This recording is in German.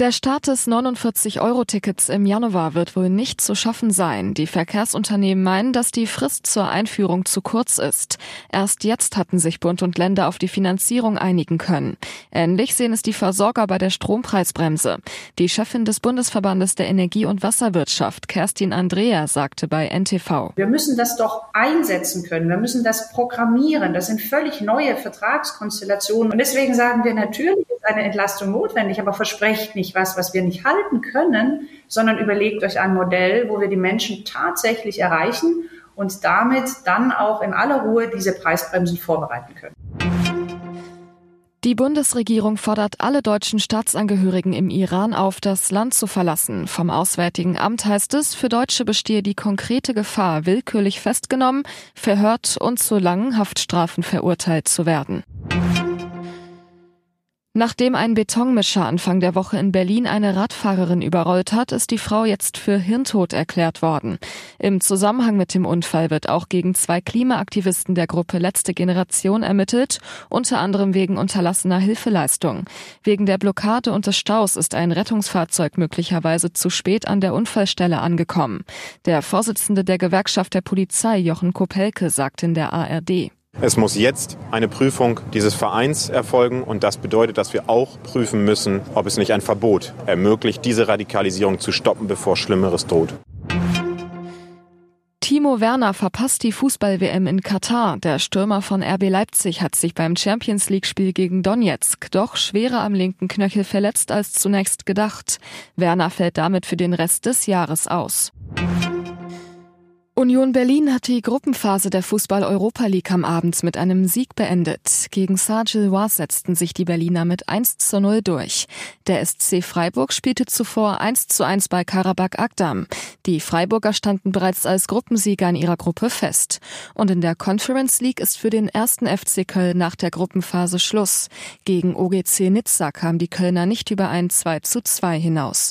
Der Start des 49-Euro-Tickets im Januar wird wohl nicht zu schaffen sein. Die Verkehrsunternehmen meinen, dass die Frist zur Einführung zu kurz ist. Erst jetzt hatten sich Bund und Länder auf die Finanzierung einigen können. Ähnlich sehen es die Versorger bei der Strompreisbremse. Die Chefin des Bundesverbandes der Energie- und Wasserwirtschaft, Kerstin Andrea, sagte bei NTV. Wir müssen das doch einsetzen können. Wir müssen das programmieren. Das sind völlig neue Vertragskonstellationen. Und deswegen sagen wir, natürlich eine Entlastung notwendig, aber versprecht nicht, was, was wir nicht halten können, sondern überlegt euch ein Modell, wo wir die Menschen tatsächlich erreichen und damit dann auch in aller Ruhe diese Preisbremsen vorbereiten können. Die Bundesregierung fordert alle deutschen Staatsangehörigen im Iran auf, das Land zu verlassen. Vom Auswärtigen Amt heißt es, für Deutsche bestehe die konkrete Gefahr, willkürlich festgenommen, verhört und zu langen Haftstrafen verurteilt zu werden. Nachdem ein Betonmischer Anfang der Woche in Berlin eine Radfahrerin überrollt hat, ist die Frau jetzt für Hirntod erklärt worden. Im Zusammenhang mit dem Unfall wird auch gegen zwei Klimaaktivisten der Gruppe Letzte Generation ermittelt, unter anderem wegen unterlassener Hilfeleistung. Wegen der Blockade und des Staus ist ein Rettungsfahrzeug möglicherweise zu spät an der Unfallstelle angekommen. Der Vorsitzende der Gewerkschaft der Polizei, Jochen Kopelke, sagt in der ARD. Es muss jetzt eine Prüfung dieses Vereins erfolgen und das bedeutet, dass wir auch prüfen müssen, ob es nicht ein Verbot ermöglicht, diese Radikalisierung zu stoppen, bevor Schlimmeres droht. Timo Werner verpasst die Fußball-WM in Katar. Der Stürmer von RB Leipzig hat sich beim Champions League-Spiel gegen Donetsk doch schwerer am linken Knöchel verletzt als zunächst gedacht. Werner fällt damit für den Rest des Jahres aus. Union Berlin hat die Gruppenphase der Fußball-Europa League am Abend mit einem Sieg beendet. Gegen Sargil-Wars setzten sich die Berliner mit 1 zu 0 durch. Der SC Freiburg spielte zuvor 1 zu 1 bei Karabakh Agdam. Die Freiburger standen bereits als Gruppensieger in ihrer Gruppe fest. Und in der Conference League ist für den ersten FC Köln nach der Gruppenphase Schluss. Gegen OGC Nizza kam die Kölner nicht über ein 2 zu 2 hinaus.